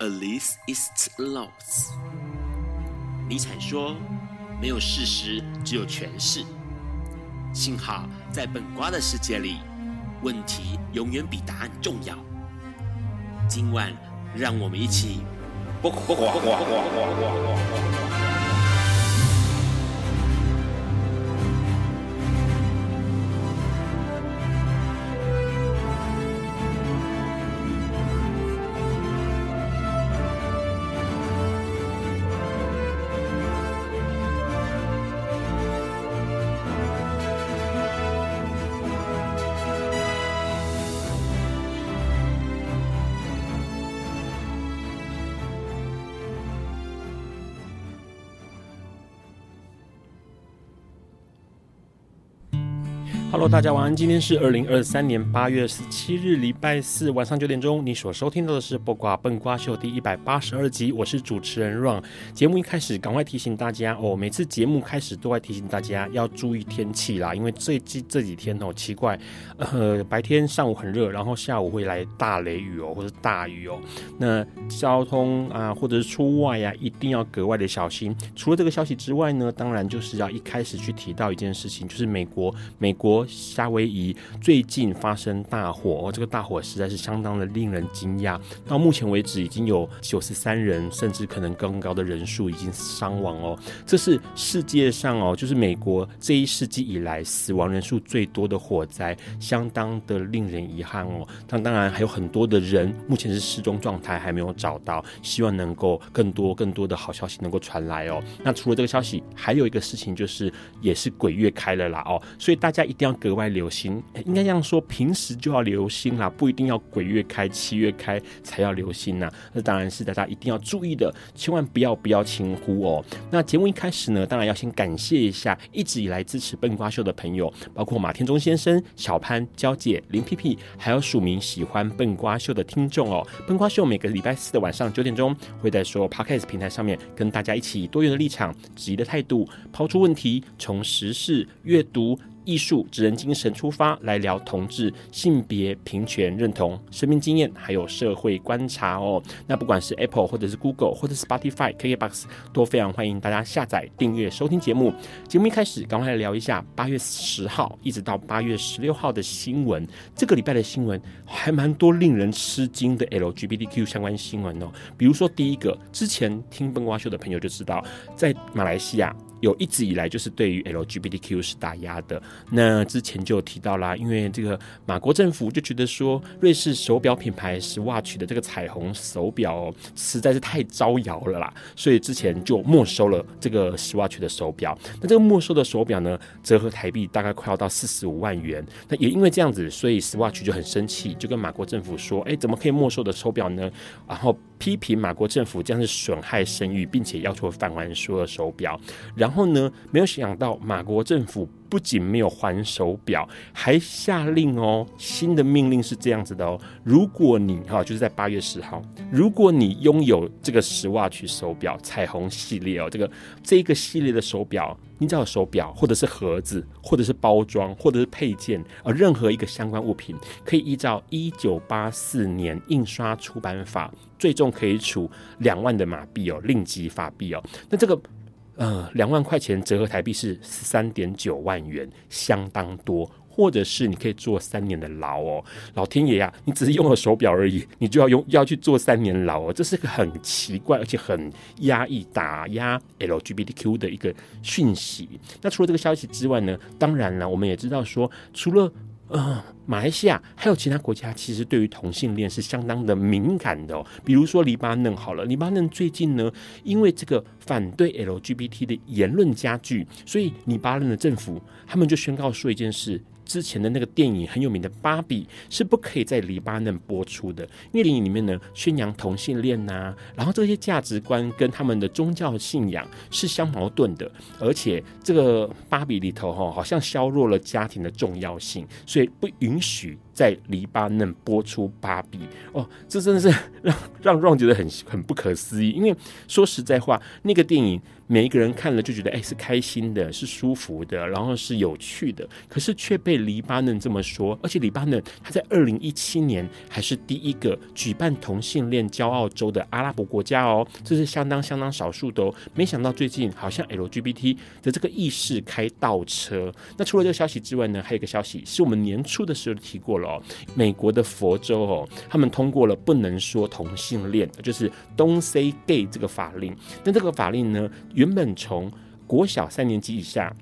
Alice is lost。尼采说：“没有事实，只有诠释。”幸好在本瓜的世界里，问题永远比答案重要。今晚，让我们一起。大家晚安。今天是二零二三年八月十七日，礼拜四晚上九点钟。你所收听到的是《播瓜笨瓜秀》第一百八十二集，我是主持人 Ron。节目一开始，赶快提醒大家哦，每次节目开始都会提醒大家要注意天气啦，因为这几这几天哦奇怪，呃，白天上午很热，然后下午会来大雷雨哦，或者大雨哦。那交通啊，或者是出外呀、一定要格外的小心。除了这个消息之外呢，当然就是要一开始去提到一件事情，就是美国，美国。夏威夷最近发生大火，哦，这个大火实在是相当的令人惊讶。到目前为止，已经有九十三人，甚至可能更高的人数已经伤亡哦。这是世界上哦，就是美国这一世纪以来死亡人数最多的火灾，相当的令人遗憾哦。但当然还有很多的人目前是失踪状态，还没有找到，希望能够更多更多的好消息能够传来哦。那除了这个消息，还有一个事情就是，也是鬼月开了啦哦，所以大家一定要。格外留心，应该这样说，平时就要留心啦，不一定要鬼月开、七月开才要留心呐。那当然是大家一定要注意的，千万不要不要轻忽哦。那节目一开始呢，当然要先感谢一下一直以来支持笨瓜秀的朋友，包括马天中先生、小潘、娇姐、林屁屁，还有署名喜欢笨瓜秀的听众哦。笨瓜秀每个礼拜四的晚上九点钟，会在所有 Podcast 平台上面跟大家一起以多元的立场、质疑的态度，抛出问题，从时事、阅读。艺术、职人精神出发来聊同志、性别平权认同、生命经验，还有社会观察哦。那不管是 Apple 或者是 Google 或者 Spotify、KKBox，都非常欢迎大家下载、订阅、收听节目。节目一开始，赶快来聊一下八月十号一直到八月十六号的新闻。这个礼拜的新闻还蛮多令人吃惊的 LGBTQ 相关新闻哦。比如说第一个，之前听笨瓜秀的朋友就知道，在马来西亚。有一直以来就是对于 LGBTQ 是打压的。那之前就有提到啦，因为这个马国政府就觉得说，瑞士手表品牌 Swatch 的这个彩虹手表，实在是太招摇了啦，所以之前就没收了这个 Swatch 的手表。那这个没收的手表呢，折合台币大概快要到四十五万元。那也因为这样子，所以 Swatch 就很生气，就跟马国政府说：“哎，怎么可以没收的手表呢？”然后批评马国政府这样是损害声誉，并且要求返还所有手表。然然后呢，没有想到马国政府不仅没有还手表，还下令哦，新的命令是这样子的哦，如果你哈，就是在八月十号，如果你拥有这个 Swatch 手表彩虹系列哦，这个这一个系列的手表，你只要有手表或者是盒子，或者是包装，或者是配件，而任何一个相关物品，可以依照一九八四年印刷出版法，最重可以处两万的马币哦，令吉法币哦，那这个。呃，两万块钱折合台币是十三点九万元，相当多。或者是你可以坐三年的牢哦，老天爷呀、你只是用了手表而已，你就要用要去坐三年牢哦，这是个很奇怪而且很压抑打压 LGBTQ 的一个讯息。那除了这个消息之外呢，当然了，我们也知道说，除了。呃，马来西亚还有其他国家，其实对于同性恋是相当的敏感的哦。比如说黎巴嫩，好了，黎巴嫩最近呢，因为这个反对 LGBT 的言论加剧，所以黎巴嫩的政府他们就宣告说一件事。之前的那个电影很有名的《芭比》是不可以在黎巴嫩播出的，因为电影里面呢宣扬同性恋呐、然后这些价值观跟他们的宗教信仰是相矛盾的，而且这个《芭比》里头哈好像削弱了家庭的重要性，所以不允许在黎巴嫩播出《芭比》哦，这真的是让让 Ron 觉得很很不可思议，因为说实在话，那个电影。每一个人看了就觉得，哎，是开心的，是舒服的，然后是有趣的。可是却被黎巴嫩这么说，而且黎巴嫩它在二零一七年还是第一个举办同性恋骄傲周的阿拉伯国家哦，这是相当相当少数的哦。没想到最近好像 LGBT 的这个意识开倒车。那除了这个消息之外呢，还有一个消息是我们年初的时候提过了哦，美国的佛州哦，他们通过了不能说同性恋，就是 Don't Say Gay 这个法令。那这个法令呢，原本从国小三年级以下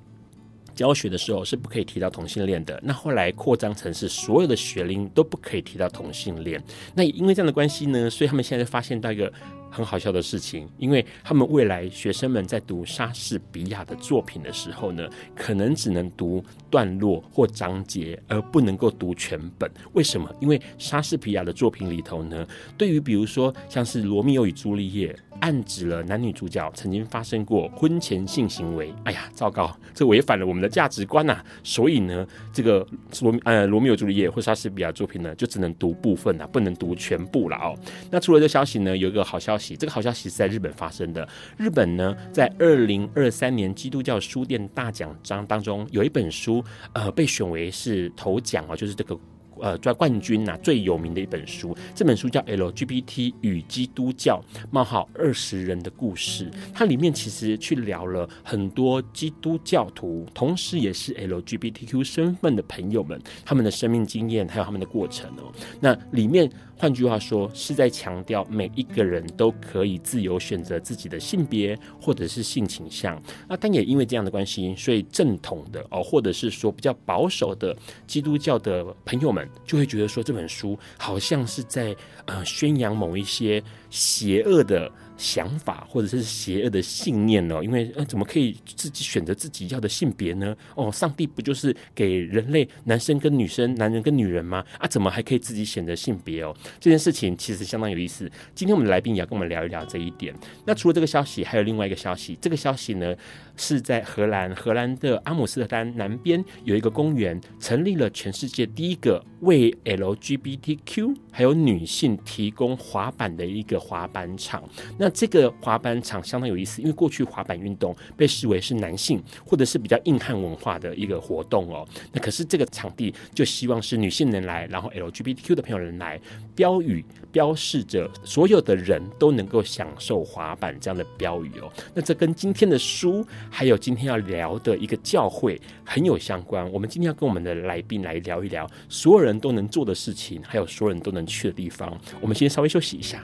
教学的时候是不可以提到同性恋的，那后来扩张成是所有的学龄都不可以提到同性恋。那因为这样的关系呢，所以他们现在发现到一个。很好笑的事情，因为他们未来学生们在读莎士比亚的作品的时候呢，可能只能读段落或章节，而不能够读全本。为什么？因为莎士比亚的作品里头呢，对于比如说像是《罗密欧与朱丽叶》，暗指了男女主角曾经发生过婚前性行为。哎呀，糟糕，这违反了我们的价值观呐、所以呢，这个罗呃《罗密欧朱丽叶》或莎士比亚作品呢，就只能读部分啊，不能读全部了哦。那除了这消息呢，有一个好消息。这个好消息是在日本发生的。日本呢，在二零二三年基督教书店大奖章当中，有一本书，呃，被选为是头奖啊，就是这个。呃，抓冠军呐、最有名的一本书，这本书叫《LGBT 与基督教：冒号二十人的故事》。它里面其实去聊了很多基督教徒，同时也是 LGBTQ 身份的朋友们，他们的生命经验还有他们的过程哦。那里面换句话说，是在强调每一个人都可以自由选择自己的性别或者是性倾向。那但也因为这样的关系，所以正统的哦，或者是说比较保守的基督教的朋友们。就会觉得说，这本书好像是在呃宣扬某一些邪恶的想法或者是邪恶的信念哦，因为呃怎么可以自己选择自己要的性别呢？哦，上帝不就是给人类男生跟女生、男人跟女人吗？啊，怎么还可以自己选择性别哦？这件事情其实相当有意思。今天我们的来宾也要跟我们聊一聊这一点。那除了这个消息，还有另外一个消息。这个消息呢是在荷兰，荷兰的阿姆斯特丹南边有一个公园，成立了全世界第一个为 LGBTQ 还有女性提供滑板的一个滑板场。那那这个滑板场相当有意思，因为过去滑板运动被视为是男性或者是比较硬汉文化的一个活动哦。那可是这个场地就希望是女性能来，然后 LGBTQ 的朋友能来，标语标示着所有的人都能够享受滑板这样的标语哦。那这跟今天的书还有今天要聊的一个教会很有相关。我们今天要跟我们的来宾来聊一聊所有人都能做的事情，还有所有人都能去的地方。我们先稍微休息一下。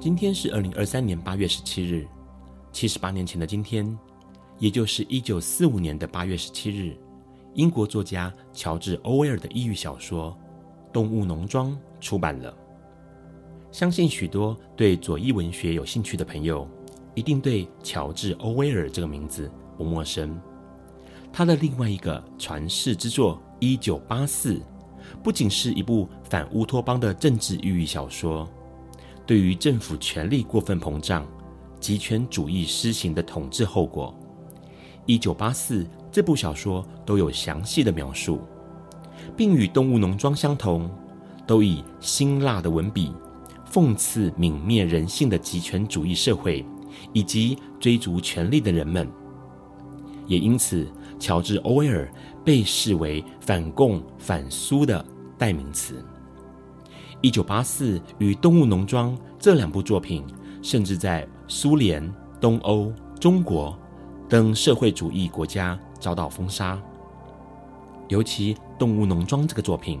今天是二零二三年八月十七日，七十八年前的今天，也就是一九四五年的八月十七日，英国作家乔治·欧威尔的异域小说《动物农庄》出版了。相信许多对左翼文学有兴趣的朋友，一定对乔治·欧威尔这个名字不陌生。他的另外一个传世之作《一九八四》，不仅是一部反乌托邦的政治异域小说。对于政府权力过分膨胀、极权主义施行的统治后果，《一九八四》这部小说都有详细的描述，并与《动物农庄》相同，都以辛辣的文笔讽刺泯灭人性的极权主义社会以及追逐权力的人们。也因此，乔治·欧威尔被视为反共反苏的代名词。一九八四与《动物农庄》这两部作品，甚至在苏联、东欧、中国等社会主义国家遭到封杀。尤其《动物农庄》这个作品，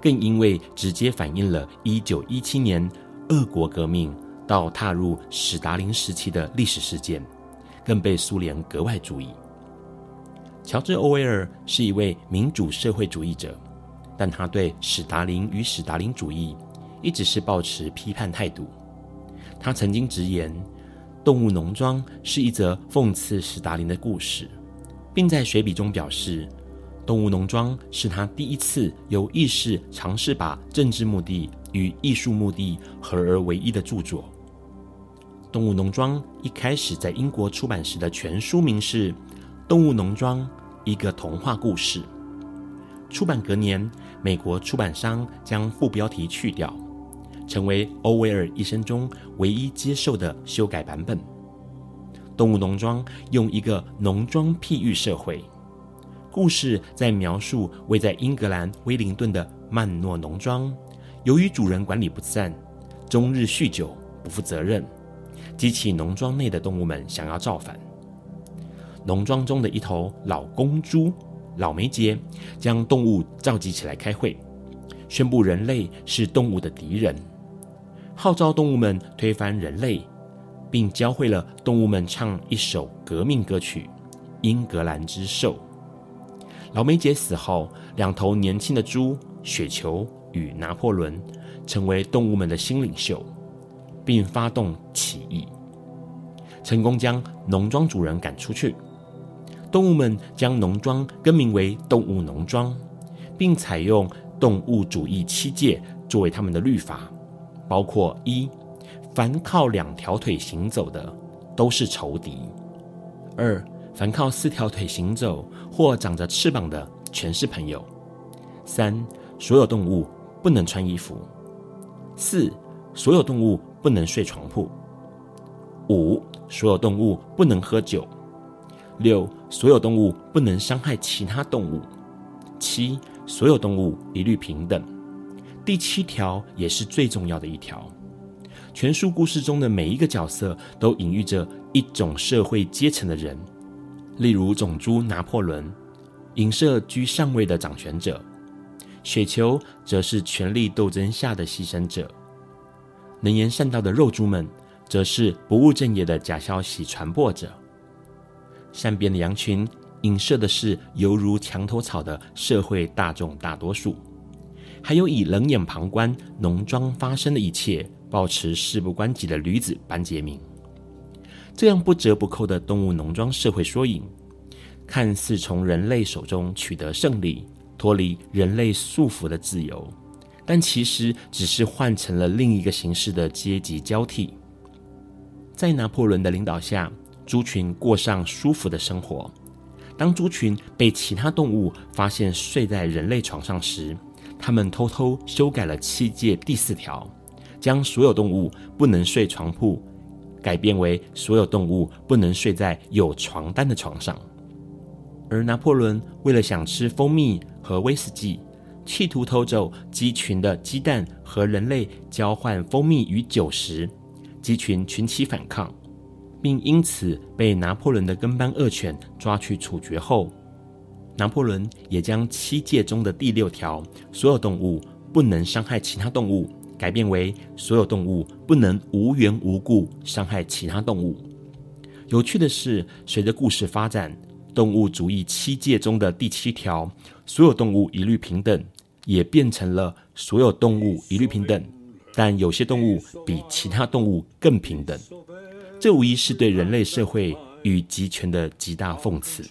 更因为直接反映了一九一七年俄国革命到踏入史达林时期的历史事件，更被苏联格外注意。乔治·欧威尔是一位民主社会主义者。但他对史达林与史达林主义一直是抱持批判态度。他曾经直言，《动物农庄》是一则讽刺史达林的故事，并在随笔中表示，《动物农庄》是他第一次有意识尝试把政治目的与艺术目的合而为一的著作。《动物农庄》一开始在英国出版时的全书名是《动物农庄：一个童话故事》。出版隔年，美国出版商将副标题去掉，成为欧威尔一生中唯一接受的修改版本。《动物农庄》用一个农庄譬喻社会，故事在描述位在英格兰威灵顿的曼诺农庄，由于主人管理不善，终日酗酒，不负责任，激起农庄内的动物们想要造反。农庄中的一头老公猪。老梅杰将动物召集起来开会，宣布人类是动物的敌人，号召动物们推翻人类，并教会了动物们唱一首革命歌曲《英格兰之兽》。老梅杰死后，两头年轻的猪雪球与拿破仑成为动物们的新领袖，并发动起义，成功将农庄主人赶出去。动物们将农庄更名为动物农庄，并采用动物主义七戒作为他们的律法，包括一，凡靠两条腿行走的都是仇敌；二，凡靠四条腿行走或长着翅膀的全是朋友；三，所有动物不能穿衣服；四，所有动物不能睡床铺；五，所有动物不能喝酒。六，所有动物不能伤害其他动物。七，所有动物一律平等。第七条也是最重要的一条。全书故事中的每一个角色都隐喻着一种社会阶层的人，例如种猪拿破仑，影射居上位的掌权者；雪球则是权力斗争下的牺牲者；能言善道的肉猪们，则是不务正业的假消息传播者。善变的羊群影射的是犹如墙头草的社会大众大多数，还有以冷眼旁观农庄发生的一切，保持事不关己的驴子班杰明。这样不折不扣的动物农庄社会缩影，看似从人类手中取得胜利，脱离人类束缚的自由，但其实只是换成了另一个形式的阶级交替。在拿破仑的领导下，猪群过上舒服的生活。当猪群被其他动物发现睡在人类床上时，他们偷偷修改了七诫第四条，将所有动物不能睡床铺改变为所有动物不能睡在有床单的床上。而拿破仑为了想吃蜂蜜和威士忌，企图偷走鸡群的鸡蛋和人类交换蜂蜜与酒时，鸡群群起反抗。并因此被拿破仑的跟班恶犬抓去处决后，拿破仑也将七戒中的第六条“所有动物不能伤害其他动物”改变为“所有动物不能无缘无故伤害其他动物”。有趣的是，随着故事发展，动物主义七戒中的第七条“所有动物一律平等”也变成了“所有动物一律平等”，但有些动物比其他动物更平等。这无疑是对人类社会与集权的极大讽刺。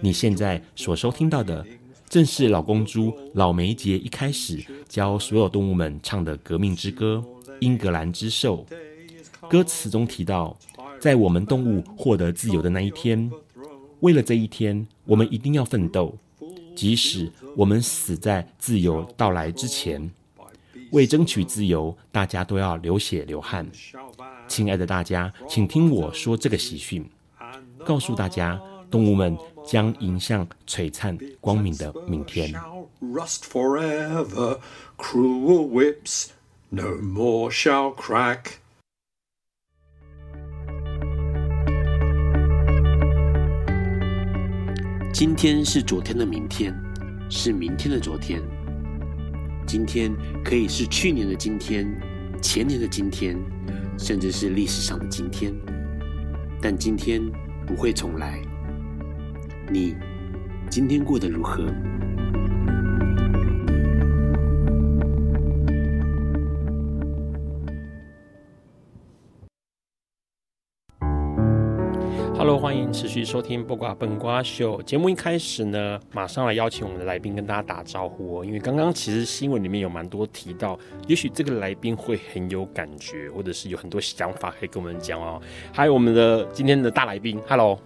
你现在所收听到的，正是老公猪老梅杰一开始教所有动物们唱的革命之歌《英格兰之兽》。歌词中提到，在我们动物获得自由的那一天，为了这一天，我们一定要奋斗，即使我们死在自由到来之前。为争取自由，大家都要流血流汗。亲爱的大家，请听我说这个喜讯，告诉大家，《动物们将迎向璀璨光明的明天。今天是昨天的明天，是明天的昨天。今天可以是去年的今天，前年的今天，甚至是历史上的今天。但今天不会重来。你今天过得如何持续收听《八卦本瓜秀》节目。一开始呢，马上来邀请我们的来宾跟大家打招呼哦。因为刚刚其实新闻里面有蛮多提到，也许这个来宾会很有感觉，或者是有很多想法可以跟我们讲哦。还有我们的今天的大来宾，Hello。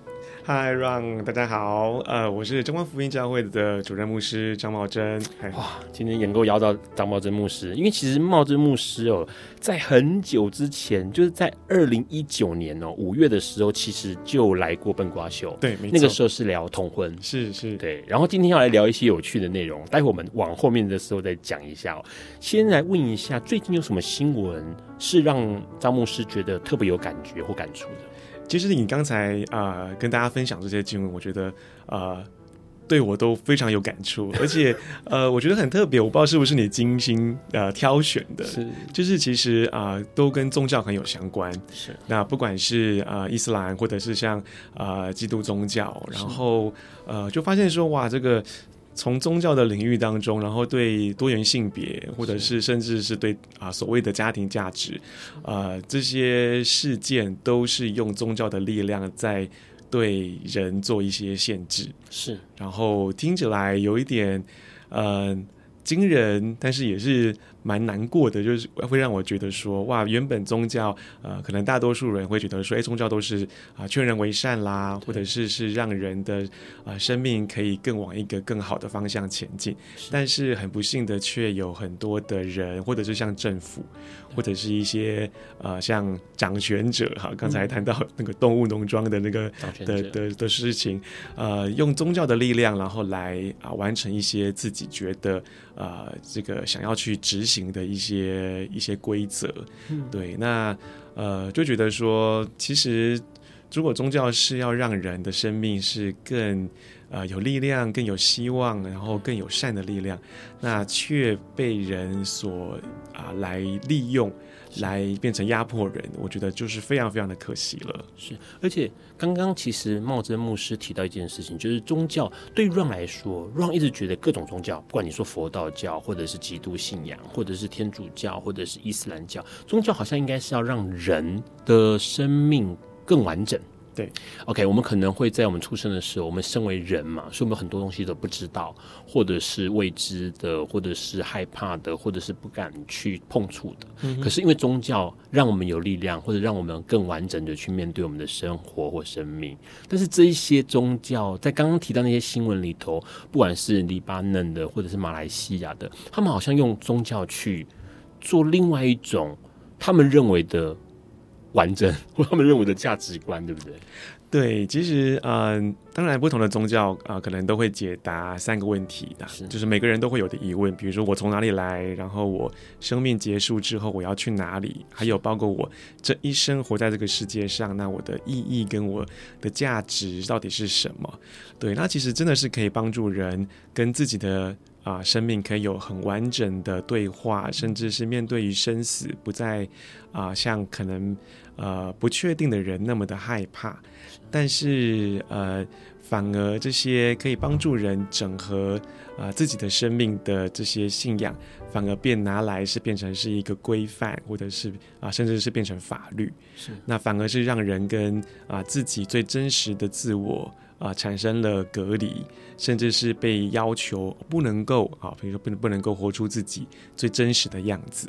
嗨，Ron，大家好，呃，我是中光福音教会的主任牧师张茂珍。哇，今天能够邀到张茂珍牧师，因为其实茂珍牧师哦，在很久之前，就是在二零一九年哦五月的时候，其实就来过笨瓜秀。对，没错，那个时候是聊同婚，是是，对。然后今天要来聊一些有趣的内容，待会我们往后面的时候再讲一下哦。先来问一下，最近有什么新闻是让张牧师觉得特别有感觉或感触的？其实你刚才啊、呃、跟大家分享这些经文，我觉得呃对我都非常有感触，而且 呃我觉得很特别，我不知道是不是你精心呃挑选的，是。就是其实啊、呃、都跟宗教很有相关，是。那不管是啊、呃、伊斯兰或者是像啊、呃、基督宗教，然后呃就发现说哇这个。从宗教的领域当中，然后对多元性别，或者是。甚至是对啊所谓的家庭价值，啊这些事件都是用宗教的力量在对人做一些限制，是，然后听起来有一点呃惊人，但是也是。蛮难过的，就是会让我觉得说，哇，原本宗教，呃，可能大多数人会觉得说，哎，宗教都是啊，劝人为善啦，或者是是让人的啊生命可以更往一个更好的方向前进。但是很不幸的，却有很多的人，或者是像政府，或者是一些呃，像掌权者哈，刚才谈到那个动物农庄的那个的的的事情，呃，用宗教的力量，然后来啊完成一些自己觉得呃这个想要去执行。的一些一些规则，嗯，对，那呃就觉得说，其实如果宗教是要让人的生命是更呃有力量、更有希望，然后更有善的力量，那却被人所啊、来利用。来变成压迫人，我觉得就是非常非常的可惜了。是，而且刚刚其实茂珍牧师提到一件事情，就是宗教对于 Ron 来说，Ron 一直觉得各种宗教，不管你说佛道教，或者是基督信仰，或者是天主教，或者是伊斯兰教，宗教好像应该是要让人的生命更完整。对，OK，我们可能会在我们出生的时候，我们身为人嘛，所以我们很多东西都不知道，或者是未知的，或者是害怕的，或者是不敢去碰触的。嗯。可是因为宗教让我们有力量，或者让我们更完整的去面对我们的生活或生命。但是这一些宗教在刚刚提到那些新闻里头，不管是黎巴嫩的，或者是马来西亚的，他们好像用宗教去做另外一种他们认为的。完整或 他们认为的价值观，对不对？对，其实嗯、呃，当然不同的宗教啊、呃，可能都会解答三个问题的，是就是每个人都会有的疑问，比如说我从哪里来，然后我生命结束之后我要去哪里，还有包括我这一生活在这个世界上，那我的意义跟我的价值到底是什么？对，那其实真的是可以帮助人跟自己的。啊，生命可以有很完整的对话，甚至是面对于生死，不再啊像可能呃不确定的人那么的害怕。但是呃，反而这些可以帮助人整合啊自己的生命的这些信仰，反而变拿来是变成是一个规范，或者是啊甚至是变成法律。是，那反而是让人跟啊自己最真实的自我。啊，产生了隔离，甚至是被要求不能够啊，比如说不能不能够活出自己最真实的样子，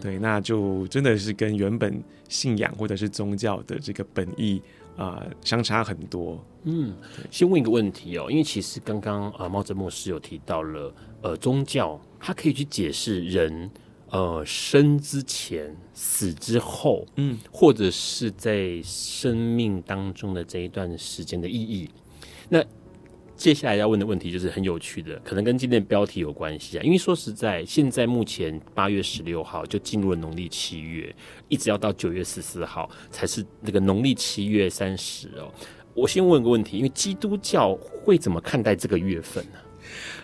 对，那就真的是跟原本信仰或者是宗教的这个本意啊相差很多。嗯，先问一个问题哦，因为其实刚刚啊，茂珍牧师有提到了，呃，宗教它可以去解释人呃生之前、死之后，嗯，或者是在生命当中的这一段时间的意义。那接下来要问的问题就是很有趣的，可能跟今天的标题有关系啊。因为说实在，现在目前八月十六号就进入了农历七月，一直要到九月十四号才是那个农历七月三十哦。我先问个问题，因为基督教会怎么看待这个月份呢？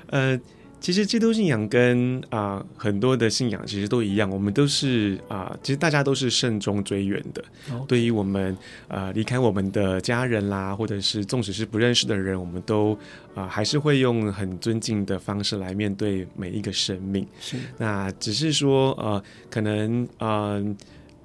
呃。其实基督信仰跟啊、呃、很多的信仰其实都一样，我们都是啊、呃，其实大家都是慎终追远的。对于我们呃离开我们的家人啦，或者是纵使是不认识的人，我们都啊、呃、还是会用很尊敬的方式来面对每一个生命。是，那只是说呃，可能嗯。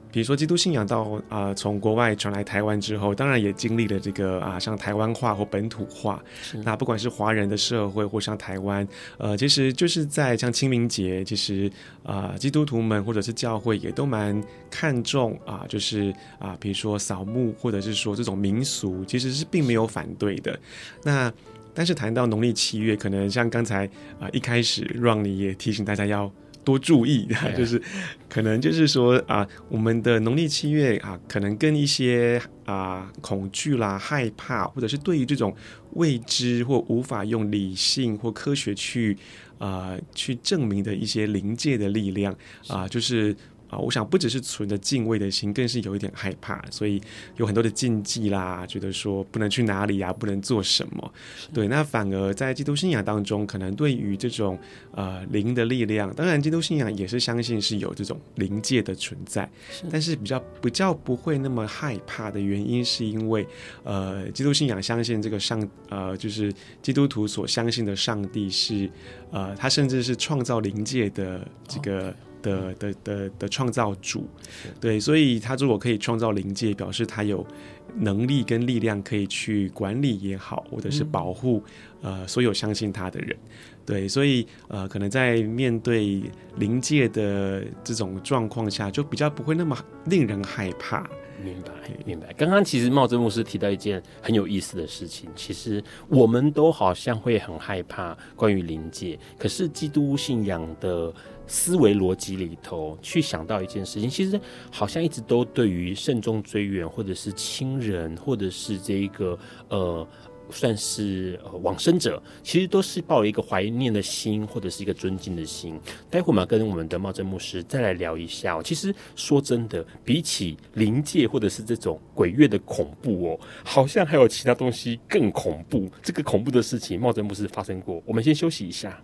呃比如说，基督信仰到啊、呃，从国外传来台湾之后，当然也经历了这个啊，像台湾化或本土化。那不管是华人的社会，或像台湾，呃，其实就是在像清明节，其实啊，基督徒们或者是教会也都蛮看重啊，就是啊，比如说扫墓，或者是说这种民俗，其实是并没有反对的。那但是谈到农历七月，可能像刚才啊一开始让你也提醒大家要。多注意，就是可能就是说啊，我们的农历七月啊，可能跟一些啊恐惧啦、害怕，或者是对于这种未知或无法用理性或科学去啊去证明的一些临界的力量啊，就是。啊，我想不只是存着敬畏的心，更是有一点害怕，所以有很多的禁忌啦，觉得说不能去哪里啊，不能做什么。对，那反而在基督信仰当中，可能对于这种呃灵的力量，当然基督信仰也是相信是有这种灵界的存在，但是比较比较不会那么害怕的原因，是因为呃基督信仰相信这个上呃就是基督徒所相信的上帝是呃他甚至是创造灵界的这个。的的的的创造主，对，所以他如果可以创造灵界，表示他有能力跟力量可以去管理也好，或者是保护、嗯、呃所有相信他的人，对，所以呃可能在面对灵界的这种状况下，就比较不会那么令人害怕。明白，明白。刚刚其实茂真牧师提到一件很有意思的事情，其实我们都好像会很害怕关于灵界，可是基督信仰的。思维逻辑里头去想到一件事情，其实好像一直都对于慎重追远，或者是亲人，或者是这一个呃，算是呃往生者，其实都是抱一个怀念的心，或者是一个尊敬的心。待会我们要跟我们的茂珍牧师再来聊一下。其实说真的，比起灵界或者是这种鬼月的恐怖哦，好像还有其他东西更恐怖。这个恐怖的事情，茂珍牧师发生过。我们先休息一下。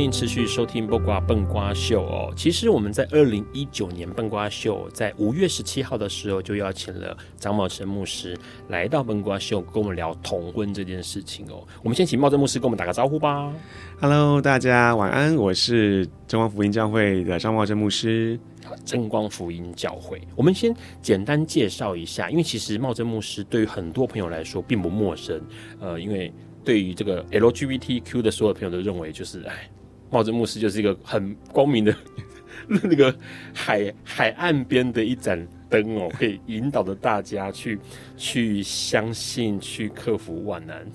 欢迎持续收听《八卦笨瓜秀》哦。其实我们在二零一九年《笨瓜秀》在五月十七号的时候就邀请了张茂成牧师来到《笨瓜秀》跟我们聊同婚这件事情哦。我们先请茂成牧师跟我们打个招呼吧。Hello，大家晚安，我是真光福音教会的张茂成牧师。真光福音教会，我们先简单介绍一下，因为其实茂成牧师对于很多朋友来说并不陌生，呃，因为。对于这个 LGBTQ 的所有朋友都认为，就是哎，茂真牧师就是一个很光明的 那个海海岸边的一盏灯哦，可以引导着大家去去相信，去克服万难。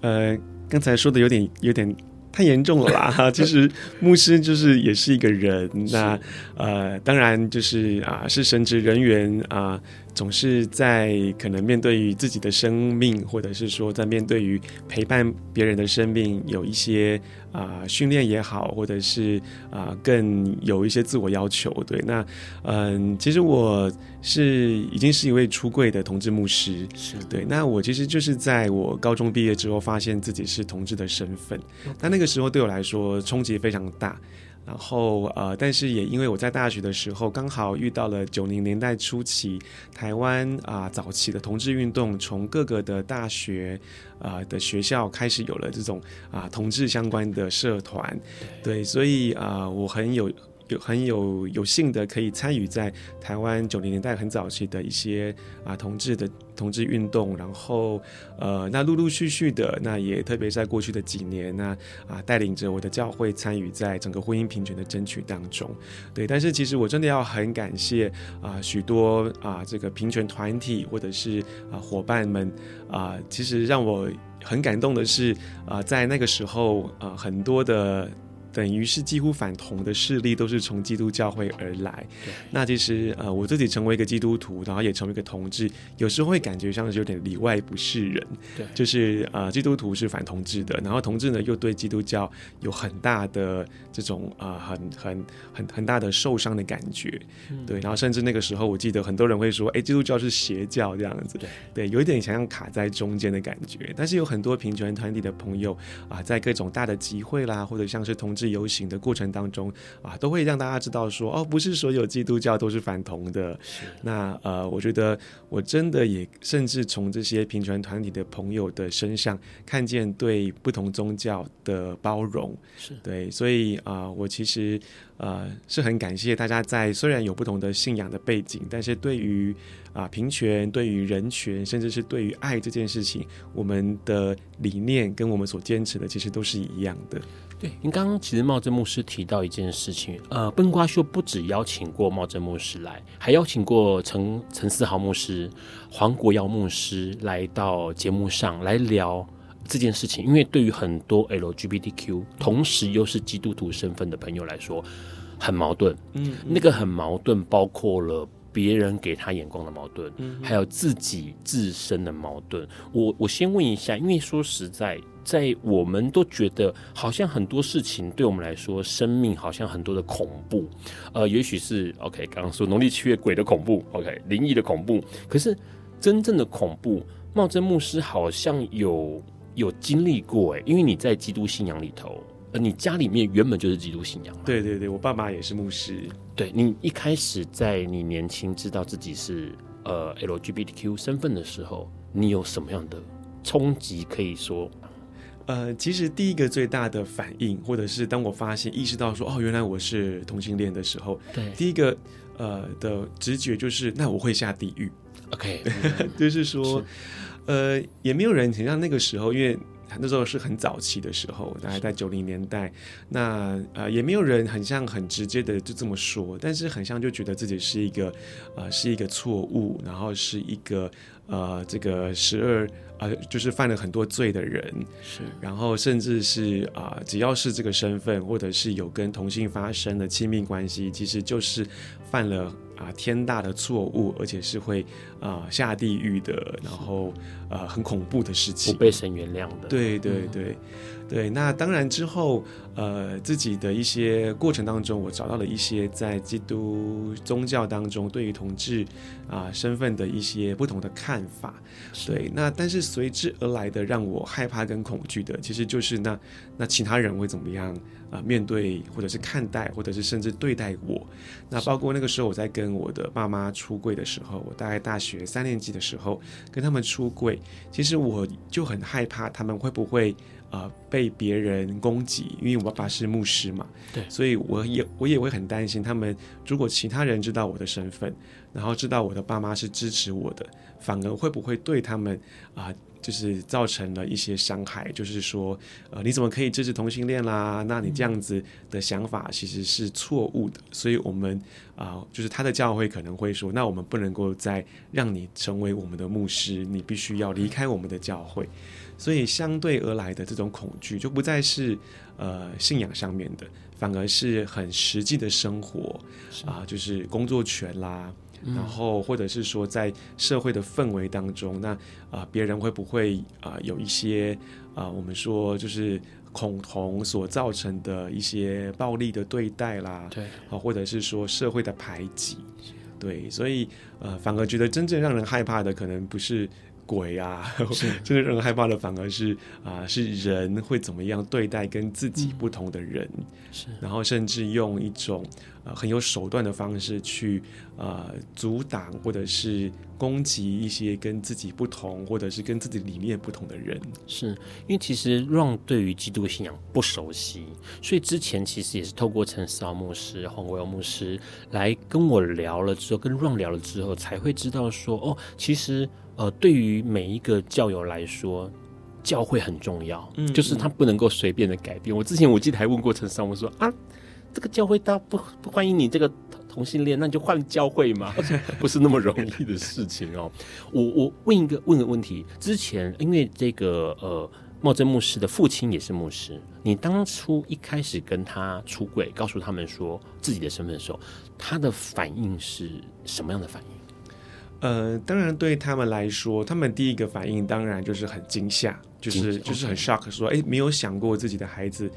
呃，刚才说的有点有点太严重了啦哈。其实牧师就是也是一个人，那呃，当然就是啊，是神职人员啊。总是在可能面对于自己的生命，或者是说在面对于陪伴别人的生命，有一些啊、呃、训练也好，或者是啊、呃、更有一些自我要求。对，那嗯，其实我是已经是一位出柜的同志牧师，是对。那我其实就是在我高中毕业之后，发现自己是同志的身份，那、okay. 那个时候对我来说冲击非常大。然后呃，但是也因为我在大学的时候刚好遇到了九零年代初期台湾啊、早期的同志运动，从各个的大学啊、的学校开始有了这种啊、同志相关的社团，对，所以啊、我很有有很有有幸的可以参与在台湾九零年代很早期的一些啊同志的同志运动，然后呃，那陆陆续续的，那也特别在过去的几年，那啊带领着我的教会参与在整个婚姻平权的争取当中。对，但是其实我真的要很感谢啊许多啊这个平权团体或者是啊伙伴们啊，其实让我很感动的是啊在那个时候啊很多的。等于是几乎反同的势力都是从基督教会而来。那其实呃，我自己成为一个基督徒，然后也成为一个同志，有时候会感觉像是有点里外不是人。对，就是呃，基督徒是反同志的，然后同志呢又对基督教有很大的这种呃很很很很大的受伤的感觉。嗯。对，然后甚至那个时候，我记得很多人会说，哎，基督教是邪教这样子。对，对，有一点想要卡在中间的感觉。但是有很多平权团体的朋友啊，呃，在各种大的集会啦，或者像是同志。游行的过程当中啊，都会让大家知道说哦，不是所有基督教都是反同的。那呃，我觉得我真的也甚至从这些平权团体的朋友的身上看见对不同宗教的包容。是对，所以啊、呃，我其实呃是很感谢大家在虽然有不同的信仰的背景，但是对于啊、平权、对于人权，甚至是对于爱这件事情，我们的理念跟我们所坚持的其实都是一样的。对，您刚刚其实茂珍牧师提到一件事情，呃，笨瓜秀不止邀请过茂珍牧师来，还邀请过陈陈思豪牧师、黄国耀牧师来到节目上来聊这件事情。因为对于很多 LGBTQ 同时又是基督徒身份的朋友来说，很矛盾。嗯，那个很矛盾，包括了别人给他眼光的矛盾，还有自己自身的矛盾。我我先问一下，因为说实在。在我们都觉得好像很多事情对我们来说，生命好像很多的恐怖，呃，也许是 OK，刚刚说农历七月鬼的恐怖，OK，灵异的恐怖。可是真正的恐怖，茂贞牧师好像有有经历过哎，因为你在基督信仰里头，呃，你家里面原本就是基督信仰。对对对，我爸妈也是牧师。对，你一开始在你年轻知道自己是呃 LGBTQ 身份的时候，你有什么样的冲击？可以说。呃，其实第一个最大的反应，或者是当我发现意识到说，哦，原来我是同性恋的时候，对，第一个呃的直觉就是，那我会下地狱。OK，就是说，是呃，也没有人很像那个时候，因为那时候是很早期的时候，大概在九零年代，那呃，也没有人很像很直接的就这么说，但是很像就觉得自己是一个呃是一个错误，然后是一个呃这个十二。啊、呃，就是犯了很多罪的人，是，然后甚至是啊、呃，只要是这个身份，或者是有跟同性发生的亲密关系，其实就是犯了啊、呃、天大的错误，而且是会啊、呃、下地狱的，然后呃很恐怖的事情，不被神原谅的。对对对。嗯对，那当然之后，呃，自己的一些过程当中，我找到了一些在基督宗教当中对于同志啊、身份的一些不同的看法。对，那但是随之而来的让我害怕跟恐惧的，其实就是那那其他人会怎么样啊、面对，或者是看待，或者是甚至对待我。那包括那个时候我在跟我的爸妈出柜的时候，我大概大学三年级的时候跟他们出柜，其实我就很害怕他们会不会。啊、呃，被别人攻击，因为我爸爸是牧师嘛，对，所以我也我也会很担心，他们如果其他人知道我的身份，然后知道我的爸妈是支持我的，反而会不会对他们啊、呃，就是造成了一些伤害？就是说，呃，你怎么可以支持同性恋啦？那你这样子的想法其实是错误的。所以我们啊、呃，就是他的教会可能会说，那我们不能够再让你成为我们的牧师，你必须要离开我们的教会。所以相对而来的这种恐惧就不再是呃信仰上面的，反而是很实际的生活啊、呃，就是工作权啦，嗯、然后或者是说在社会的氛围当中，那啊别、呃、人会不会啊、呃、有一些啊、呃、我们说就是恐同所造成的一些暴力的对待啦，对啊，或者是说社会的排挤，对，所以呃反而觉得真正让人害怕的可能不是。鬼啊，真的让人害怕的反而是啊、呃，是人会怎么样对待跟自己不同的人，然后甚至用一种呃很有手段的方式去呃阻挡或者是攻击一些跟自己不同或者是跟自己理念不同的人。是因为其实 Ron 对于基督信仰不熟悉，所以之前其实也是透过陈思豪牧师、黄国耀牧师来跟我聊了之后，跟 Ron 聊了之后，才会知道说哦，其实呃对于每一个教友来说。教会很重要，嗯，就是他不能够随便的改变。我之前我记得还问过陈商，我说啊，这个教会他不不欢迎你这个同性恋，那你就换教会嘛，不是那么容易的事情哦。我我问一个问个问题，之前因为这个呃茂珍牧师的父亲也是牧师，你当初一开始跟他出轨，告诉他们说自己的身份的时候，他的反应是什么样的反应？呃，当然对他们来说，他们第一个反应当然就是很惊吓。就是就是很 shock，说哎，没有想过自己的孩子，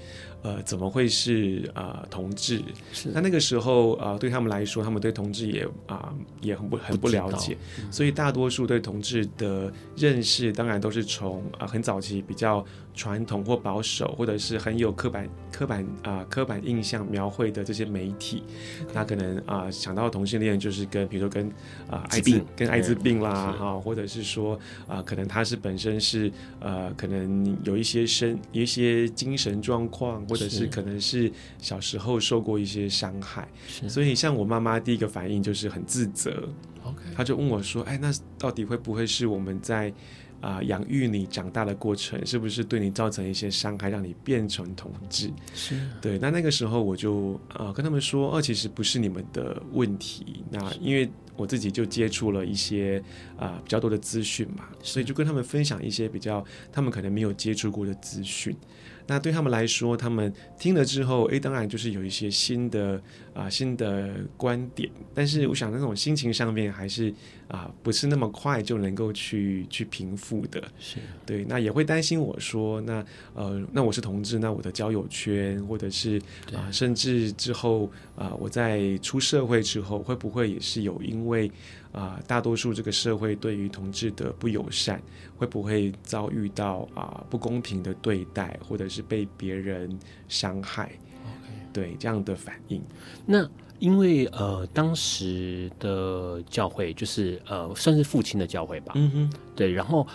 呃，怎么会是啊、呃、同志？是那那个时候啊、呃，对他们来说，他们对同志也啊、呃、也很不很不了解，所以大多数对同志的认识，当然都是从啊、呃、很早期比较传统或保守，或者是很有刻板刻板啊、呃、刻板印象描绘的这些媒体，那可能啊、呃、想到同性恋就是跟比如说跟啊、呃、艾滋跟艾滋病啦哈，或者是说啊、呃、可能他是本身是呃。可能有一些身，一些精神状况，或者是可能是小时候受过一些伤害，所以像我妈妈第一个反应就是很自责。OK，她就问我说：“哎，那到底会不会是我们在啊养育你长大的过程，是不是对你造成一些伤害，让你变成同志？”是对。那那个时候我就啊跟他们说：“哦，其实不是你们的问题。那因为。”我自己就接触了一些啊、呃、比较多的资讯嘛，所以就跟他们分享一些比较他们可能没有接触过的资讯。那对他们来说，他们听了之后，诶，当然就是有一些新的啊、呃、新的观点。但是我想那种心情上面还是啊、呃、不是那么快就能够去去平复的。是对，那也会担心我说，那呃那我是同志，那我的交友圈或者是啊、呃、甚至之后啊、呃、我在出社会之后，会不会也是有因为。啊、呃，大多数这个社会对于同志的不友善，会不会遭遇到啊、呃、不公平的对待，或者是被别人伤害.对这样的反应。那因为呃，当时的教会就是呃，算是父亲的教会吧。嗯哼，对。然后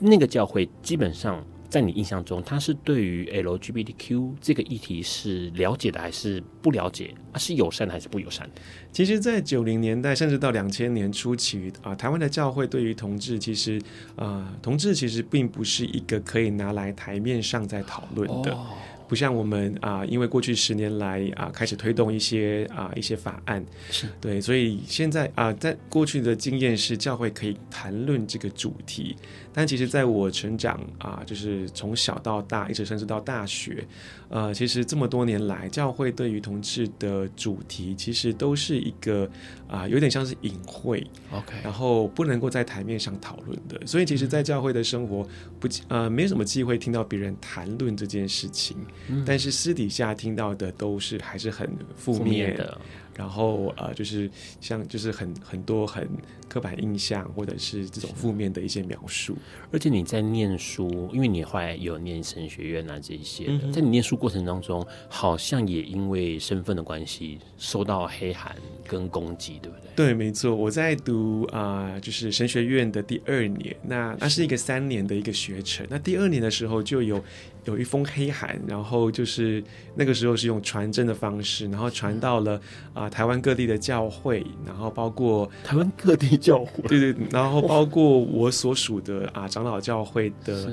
那个教会基本上。在你印象中，他是对于 LGBTQ 这个议题是了解的还是不了解？啊，是友善的还是不友善的？其实，在九零年代甚至到两千年初期啊，台湾的教会对于同志，其实啊，同志其实并不是一个可以拿来台面上在讨论的。哦不像我们啊，因为过去十年来啊，开始推动一些啊一些法案，是对，所以现在啊，在过去的经验是教会可以谈论这个主题，但其实在我成长啊，就是从小到大，一直甚至到大学，呃，其实这么多年来，教会对于同志的主题，其实都是一个啊，有点像是隐晦，OK，然后不能够在台面上讨论的，所以其实，在教会的生活不呃，没什么机会听到别人谈论这件事情。但是私底下听到的都是还是很负面的。然后呃，就是像就是很很多很刻板印象，或者是这种负面的一些描述。而且你在念书，因为你后来有念神学院啊这一些的，嗯、在你念书过程当中，好像也因为身份的关系受到黑函跟攻击，对不对？对，没错。我在读啊、呃，就是神学院的第二年，那那是一个三年的一个学程。那第二年的时候就有有一封黑函，然后就是那个时候是用传真的方式，然后传到了啊。呃台湾各地的教会，然后包括台湾各地教会，对 对，然后包括我所属的啊长老教会的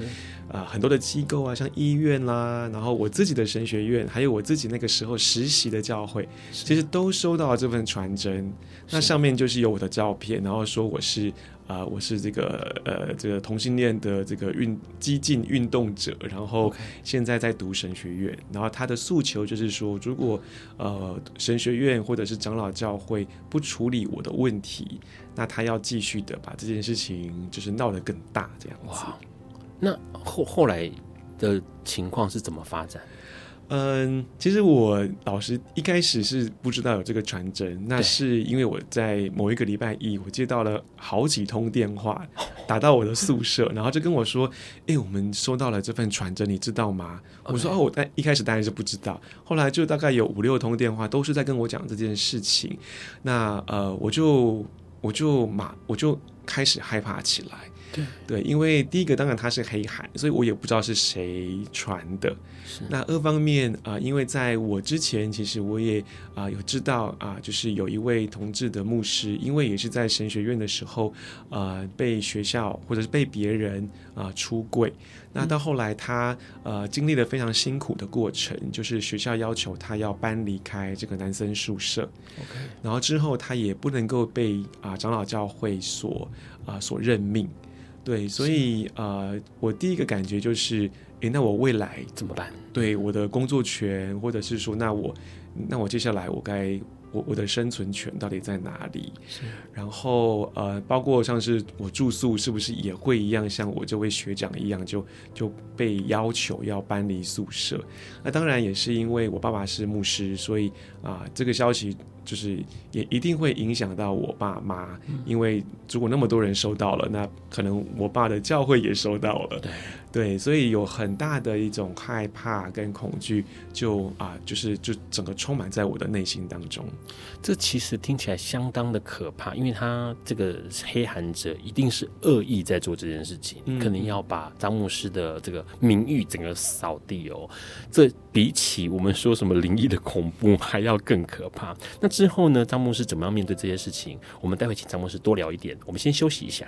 啊很多的机构啊，像医院啦，然后我自己的神学院，还有我自己那个时候实习的教会，其实都收到了这份传真，那上面就是有我的照片，然后说我是。啊、呃，我是这个呃，这个同性恋的这个运激进运动者，然后现在在读神学院，然后他的诉求就是说，如果呃神学院或者是长老教会不处理我的问题，那他要继续的把这件事情就是闹得更大这样子。哇，那后后来的情况是怎么发展？嗯，其实我老师一开始是不知道有这个传真，那是因为我在某一个礼拜一，我接到了好几通电话打到我的宿舍，然后就跟我说：“哎，我们收到了这份传真，你知道吗？” Okay. 我说：“哦，我在一开始当然是不知道，后来就大概有五六通电话都是在跟我讲这件事情，那呃，我就我就马我就开始害怕起来。”对对，因为第一个当然它是黑海，所以我也不知道是谁传的。是那二方面啊、呃，因为在我之前，其实我也啊、呃、有知道啊、呃，就是有一位同志的牧师，因为也是在神学院的时候啊、呃，被学校或者是被别人啊、呃、出柜。那到后来他呃经历了非常辛苦的过程，就是学校要求他要搬离开这个男生宿舍。然后之后他也不能够被啊、呃、长老教会所啊、呃、所任命。对，所以呃，我第一个感觉就是，诶，那我未来怎么办？对，我的工作权，或者是说，那我，那我接下来我该。我我的生存权到底在哪里？是，然后呃，包括像是我住宿，是不是也会一样，像我这位学长一样，就就被要求要搬离宿舍？那当然也是因为我爸爸是牧师，所以啊、呃，这个消息就是也一定会影响到我爸妈，嗯、因为如果那么多人收到了，那可能我爸的教会也收到了。对。所以有很大的一种害怕跟恐惧，就啊，就是就整个充满在我的内心当中。这其实听起来相当的可怕，因为他这个黑函者一定是恶意在做这件事情，嗯、可能要把张牧师的这个名誉整个扫地哦。这比起我们说什么灵异的恐怖还要更可怕。那之后呢，张牧师怎么样面对这些事情？我们待会请张牧师多聊一点。我们先休息一下。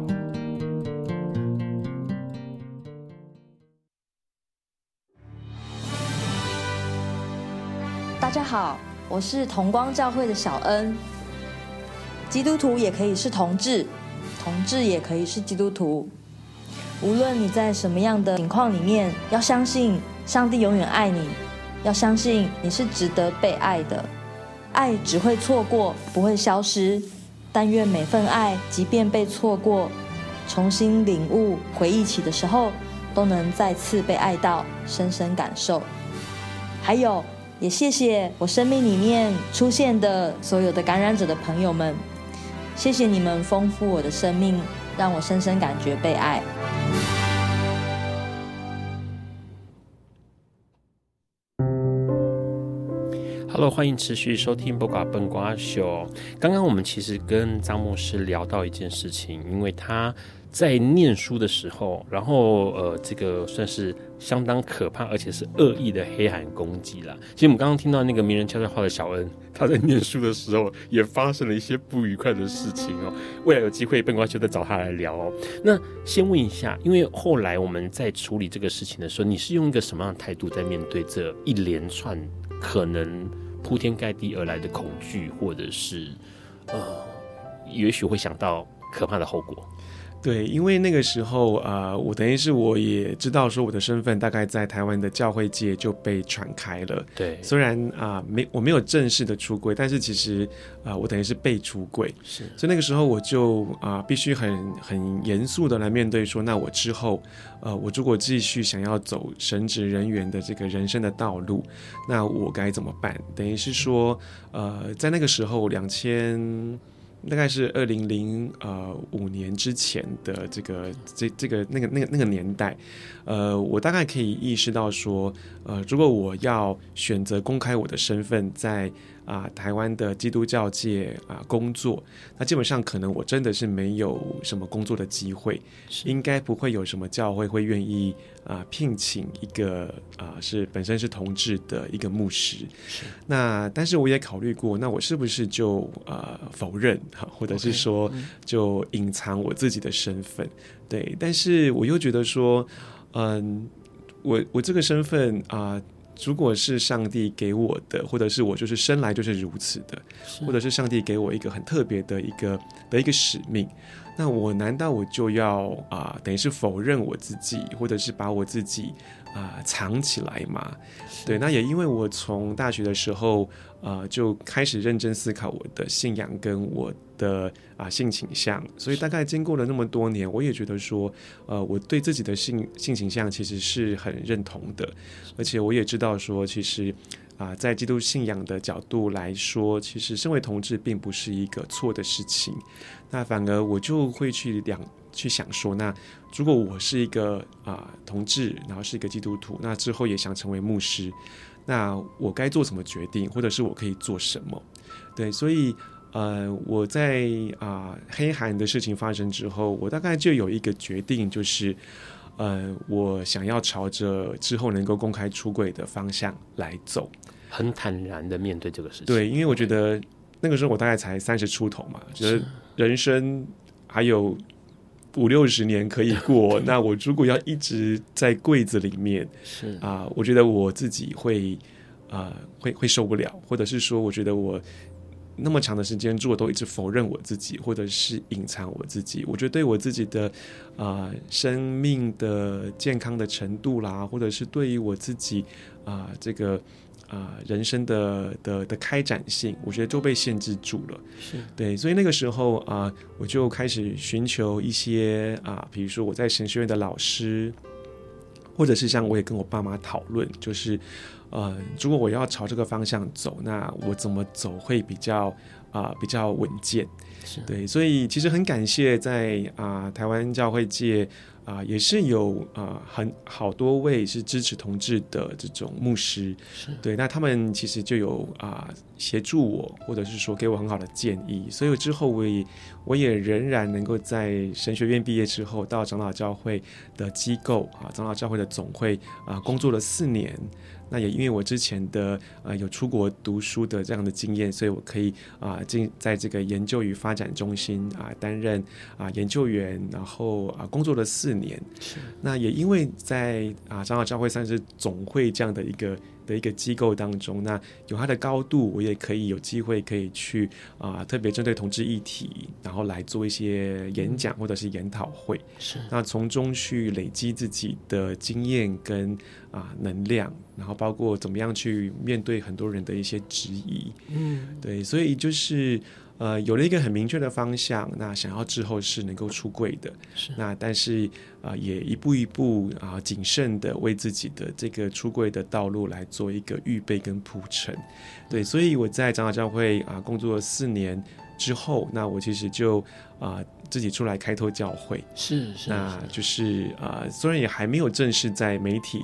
大家好，我是同光教会的小恩。基督徒也可以是同志，同志也可以是基督徒。无论你在什么样的情况里面，要相信上帝永远爱你，要相信你是值得被爱的。爱只会错过，不会消失。但愿每份爱，即便被错过，重新领悟、回忆起的时候，都能再次被爱到，深深感受。还有。也谢谢我生命里面出现的所有的感染者的朋友们，谢谢你们丰富我的生命，让我深深感觉被爱。Hello，欢迎持续收听《播瓜笨瓜秀》。刚刚我们其实跟张牧师聊到一件事情，因为他。在念书的时候，然后呃，这个算是相当可怕，而且是恶意的黑函攻击了。其实我们刚刚听到那个名人悄悄话的小恩，他在念书的时候也发生了一些不愉快的事情哦。未来有机会，笨瓜就再找他来聊哦。那先问一下，因为后来我们在处理这个事情的时候，你是用一个什么样的态度在面对这一连串可能铺天盖地而来的恐惧，或者是呃，也许会想到可怕的后果？对，因为那个时候啊、呃，我等于是我也知道说我的身份大概在台湾的教会界就被传开了。对，虽然啊、呃、没我没有正式的出柜，但是其实啊、呃、我等于是被出柜。是，所以那个时候我就啊、呃、必须很很严肃的来面对说，那我之后呃我如果继续想要走神职人员的这个人生的道路，那我该怎么办？等于是说呃在那个时候两千。大概是二零零呃五年之前的这个这这个那个那个那个年代，呃，我大概可以意识到说，呃，如果我要选择公开我的身份在。啊，台湾的基督教界啊工作，那基本上可能我真的是没有什么工作的机会，应该不会有什么教会会愿意啊聘请一个啊是本身是同志的一个牧师。是那但是我也考虑过，那我是不是就呃否认哈，或者是说就隐藏我自己的身份？Okay. 对，但是我又觉得说，嗯，我我这个身份啊。如果是上帝给我的，或者是我就是生来就是如此的，或者是上帝给我一个很特别的一个的一个使命，那我难道我就要啊、呃，等于是否认我自己，或者是把我自己啊、呃、藏起来吗？对，那也因为我从大学的时候啊、呃、就开始认真思考我的信仰跟我的啊、呃、性倾向，所以大概经过了那么多年，我也觉得说，呃，我对自己的性性倾向其实是很认同的，而且我也知道说，其实啊、呃，在基督信仰的角度来说，其实身为同志并不是一个错的事情，那反而我就会去两去想说，那如果我是一个啊、呃、同志，然后是一个基督徒，那之后也想成为牧师，那我该做什么决定，或者是我可以做什么？对，所以。呃，我在啊、呃、黑函的事情发生之后，我大概就有一个决定，就是呃，我想要朝着之后能够公开出柜的方向来走，很坦然的面对这个事情。对，因为我觉得那个时候我大概才三十出头嘛，觉得人生还有五六十年可以过，那我如果要一直在柜子里面，是啊、呃，我觉得我自己会啊、呃、会会受不了，或者是说，我觉得我。那么长的时间，如果都一直否认我自己，或者是隐藏我自己，我觉得对我自己的啊、呃、生命的健康的程度啦，或者是对于我自己啊、呃、这个啊、呃、人生的的的开展性，我觉得都被限制住了。是对，所以那个时候啊、呃，我就开始寻求一些啊、呃，比如说我在神学院的老师，或者是像我也跟我爸妈讨论，就是。呃，如果我要朝这个方向走，那我怎么走会比较啊、呃、比较稳健？是对，所以其实很感谢在啊、呃、台湾教会界。啊、呃，也是有啊、呃，很好多位是支持同志的这种牧师，是对，那他们其实就有啊、呃、协助我，或者是说给我很好的建议，所以之后我也我也仍然能够在神学院毕业之后，到长老教会的机构啊，长老教会的总会啊工作了四年。那也因为我之前的呃有出国读书的这样的经验，所以我可以啊进在这个研究与发展中心啊担任啊研究员，然后啊工作了四年。那也因为在啊长老教会算是总会这样的一个。的一个机构当中，那有它的高度，我也可以有机会可以去啊、呃，特别针对同志议题，然后来做一些演讲或者是研讨会。是，那从中去累积自己的经验跟啊、呃、能量，然后包括怎么样去面对很多人的一些质疑。嗯，对，所以就是。呃，有了一个很明确的方向，那想要之后是能够出柜的，是那但是啊、呃，也一步一步啊，谨慎的为自己的这个出柜的道路来做一个预备跟铺陈。对，所以我在长老教会啊工作了四年之后，那我其实就啊自己出来开拓教会，是是，是，那就是啊，虽然也还没有正式在媒体。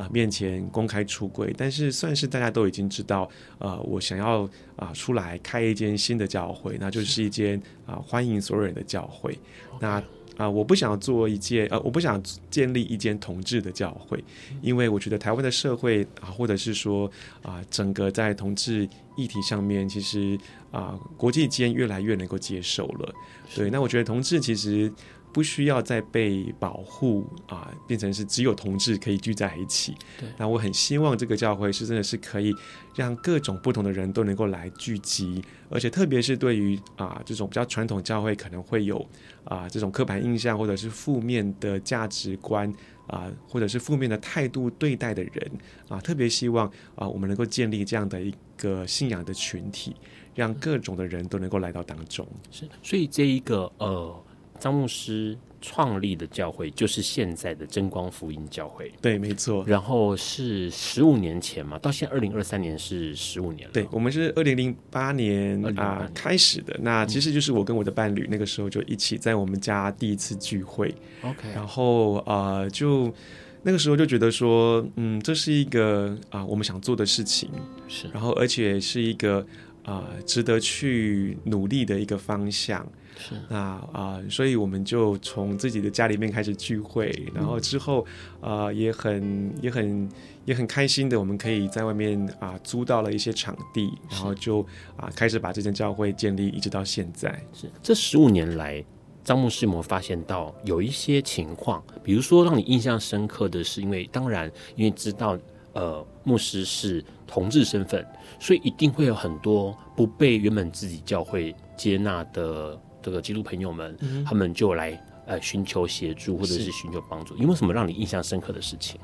啊，面前公开出柜，但是算是大家都已经知道，呃，我想要啊出来开一间新的教会，那就是一间啊欢迎所有人的教会。那啊，我不想做一件呃，我不想建立一间同志的教会，因为我觉得台湾的社会啊，或者是说啊，整个在同志议题上面，其实啊，国际间越来越能够接受了。对，那我觉得同志其实。不需要再被保护啊，变成是只有同志可以聚在一起。对，那我很希望这个教会是真的是可以让各种不同的人都能够来聚集，而且特别是对于啊这种比较传统教会可能会有啊这种刻板印象或者是负面的价值观啊，或者是负面的态度对待的人啊，特别希望啊我们能够建立这样的一个信仰的群体，让各种的人都能够来到当中。是，所以这一个呃。张牧师创立的教会就是现在的真光福音教会，对，没错。然后是十五年前嘛，到现在二零二三年是十五年了。对，我们是二零零八年啊开始的。那其实就是我跟我的伴侣那个时候就一起在我们家第一次聚会。OK，然后啊、呃，就那个时候就觉得说，嗯，这是一个啊、呃、我们想做的事情，是，然后而且是一个啊、呃、值得去努力的一个方向。是。那啊、呃，所以我们就从自己的家里面开始聚会，然后之后啊、呃，也很也很也很开心的，我们可以在外面啊、呃、租到了一些场地，然后就啊、呃、开始把这间教会建立，一直到现在。是这十五年来，张牧师有没有发现到有一些情况，比如说让你印象深刻的是，因为当然因为知道呃牧师是同志身份，所以一定会有很多不被原本自己教会接纳的这个基督朋友们，嗯、他们就来呃寻求协助或者是寻求帮助。有没有什么让你印象深刻的事情？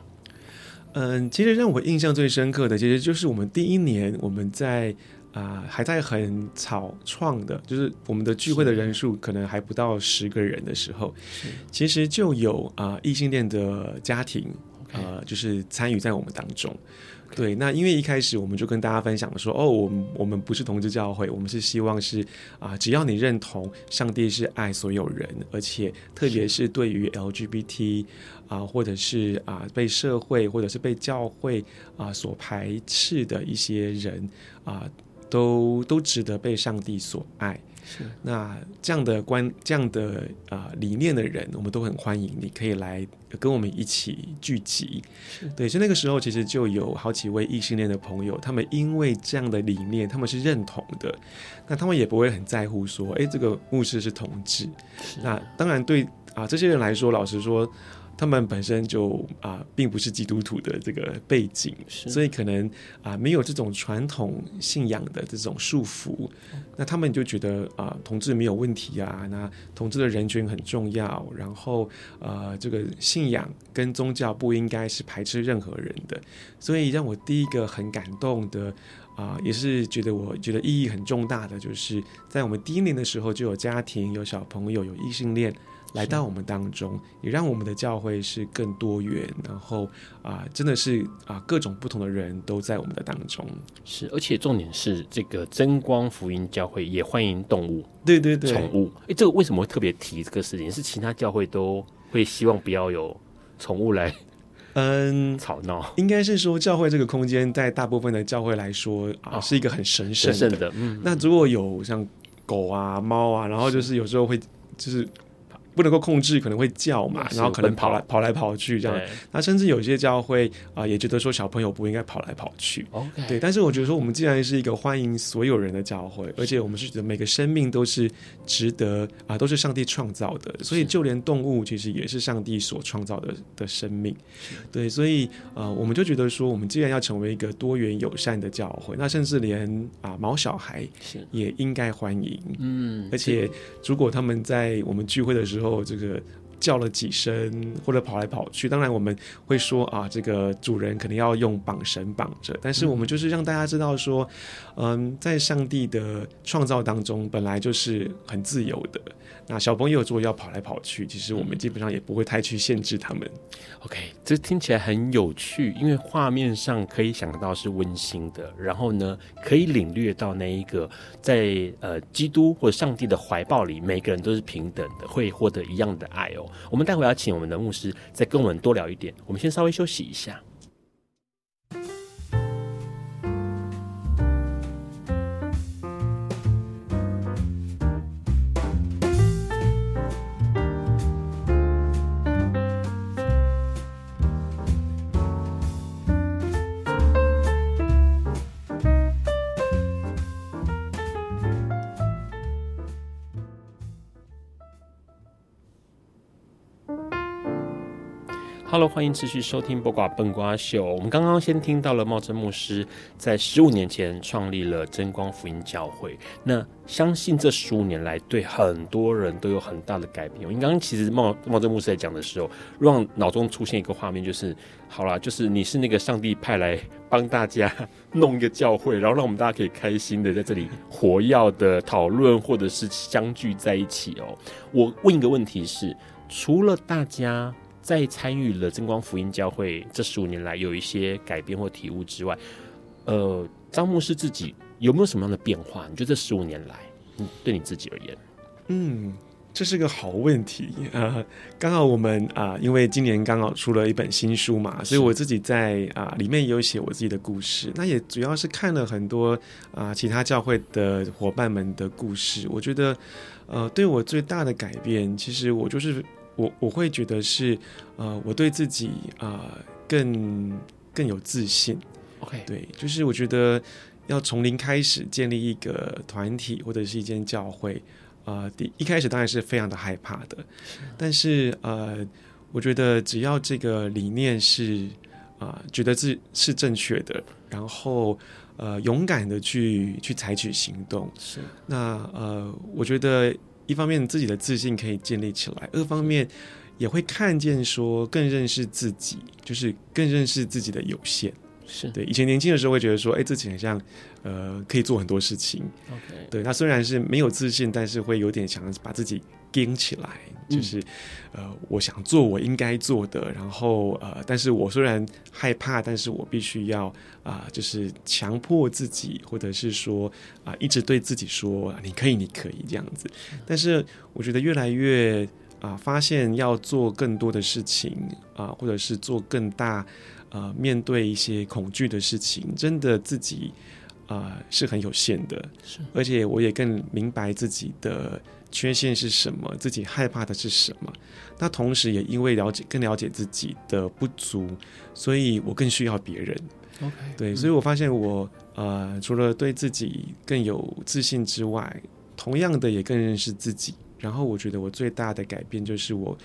嗯，其实让我印象最深刻的，其实就是我们第一年我们在。啊、呃，还在很草创的，就是我们的聚会的人数可能还不到十个人的时候，其实就有啊、呃、异性恋的家庭，呃，就是参与在我们当中。对，那因为一开始我们就跟大家分享说，哦，我们我们不是同志教会，我们是希望是啊、呃，只要你认同上帝是爱所有人，而且特别是对于 LGBT 啊、呃，或者是啊、呃、被社会或者是被教会啊、呃、所排斥的一些人啊。呃都都值得被上帝所爱。是，那这样的观、这样的啊、呃、理念的人，我们都很欢迎。你可以来跟我们一起聚集。对，所以那个时候其实就有好几位异性恋的朋友，他们因为这样的理念，他们是认同的。那他们也不会很在乎说，哎，这个牧师是同志。那当然对啊，这些人来说，老实说。他们本身就啊，并不是基督徒的这个背景，所以可能啊，没有这种传统信仰的这种束缚，那他们就觉得啊，同志没有问题啊，那同志的人权很重要，然后呃，这个信仰跟宗教不应该是排斥任何人的，所以让我第一个很感动的啊，也是觉得我觉得意义很重大的，就是在我们第一年的时候就有家庭、有小朋友、有异性恋。来到我们当中，也让我们的教会是更多元，然后啊、呃，真的是啊、呃，各种不同的人都在我们的当中。是，而且重点是这个真光福音教会也欢迎动物，对对对，宠物。哎，这个为什么会特别提这个事情？是其他教会都会希望不要有宠物来，嗯，吵闹。应该是说，教会这个空间在大部分的教会来说啊，哦、是一个很神圣的。神圣的。嗯。那如果有像狗啊、猫啊，然后就是有时候会就是。不能够控制，可能会叫嘛，然后可能跑来跑来跑去这样。那甚至有些教会啊、呃，也觉得说小朋友不应该跑来跑去。Okay. 对。但是我觉得说，我们既然是一个欢迎所有人的教会，而且我们是觉得每个生命都是值得啊、呃，都是上帝创造的，所以就连动物其实也是上帝所创造的的生命。对，所以呃，我们就觉得说，我们既然要成为一个多元友善的教会，那甚至连啊、呃、毛小孩也应该欢迎。嗯。而且如果他们在我们聚会的时候，后这个叫了几声，或者跑来跑去，当然我们会说啊，这个主人肯定要用绑绳绑着，但是我们就是让大家知道说，嗯，在上帝的创造当中，本来就是很自由的。那小朋友如果要跑来跑去，其实我们基本上也不会太去限制他们。OK，这听起来很有趣，因为画面上可以想到是温馨的，然后呢，可以领略到那一个在呃基督或者上帝的怀抱里，每个人都是平等的，会获得一样的爱哦。我们待会要请我们的牧师再跟我们多聊一点，我们先稍微休息一下。好了欢迎持续收听《播瓜笨瓜秀》。我们刚刚先听到了茂珍牧师在十五年前创立了真光福音教会。那相信这十五年来，对很多人都有很大的改变。我刚刚其实茂茂珍牧师在讲的时候，让脑中出现一个画面，就是好啦，就是你是那个上帝派来帮大家弄一个教会，然后让我们大家可以开心的在这里活跃的讨论，或者是相聚在一起哦。我问一个问题是，除了大家。在参与了真光福音教会这十五年来有一些改变或体悟之外，呃，张牧师自己有没有什么样的变化？你觉得这十五年来，嗯，对你自己而言，嗯，这是个好问题啊。呃，刚好我们啊，呃，因为今年刚好出了一本新书嘛，所以我自己在啊，呃，里面也有写我自己的故事。那也主要是看了很多啊，呃，其他教会的伙伴们的故事。我觉得，呃，对我最大的改变，其实我就是。我我会觉得是，呃，我对自己啊、呃、更更有自信。OK，对，就是我觉得要从零开始建立一个团体或者是一间教会，啊、呃，第一开始当然是非常的害怕的，是但是呃，我觉得只要这个理念是啊、呃、觉得是是正确的，然后呃勇敢的去去采取行动。是那呃，我觉得一方面自己的自信可以建立起来，二方面也会看见说更认识自己，就是更认识自己的有限。是对，以前年轻的时候会觉得说，哎，自己很像，呃，可以做很多事情。OK，对，他虽然是没有自信，但是会有点想把自己顶起来，就是，嗯、呃，我想做我应该做的，然后呃，但是我虽然害怕，但是我必须要啊、呃，就是强迫自己，或者是说啊、呃，一直对自己说，你可以，你可以这样子。但是我觉得越来越啊、呃，发现要做更多的事情啊、呃，或者是做更大。呃，面对一些恐惧的事情，真的自己啊、呃、是很有限的，是，而且我也更明白自己的缺陷是什么，自己害怕的是什么。那同时也因为了解更了解自己的不足，所以我更需要别人。OK，对，所以我发现我呃，除了对自己更有自信之外，同样的也更认识自己。然后我觉得我最大的改变就是我。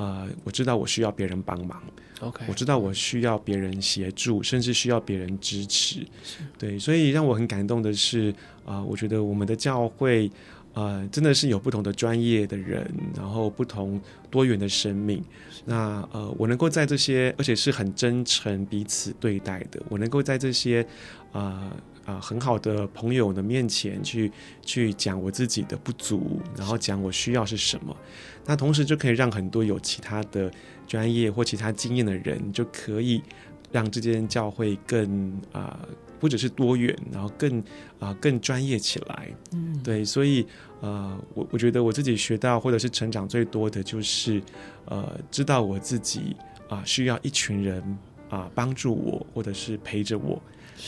呃，我知道我需要别人帮忙，OK，我知道我需要别人协助，甚至需要别人支持，对，所以让我很感动的是，啊、呃，我觉得我们的教会，呃，真的是有不同的专业的人，然后不同多元的生命，那呃，我能够在这些，而且是很真诚彼此对待的，我能够在这些，啊、呃。啊、呃，很好的朋友的面前去去讲我自己的不足，然后讲我需要是什么。那同时就可以让很多有其他的专业或其他经验的人，就可以让这间教会更啊、呃，不只是多元，然后更啊、呃、更专业起来。嗯，对，所以呃，我我觉得我自己学到或者是成长最多的就是呃，知道我自己啊、呃、需要一群人啊、呃、帮助我，或者是陪着我，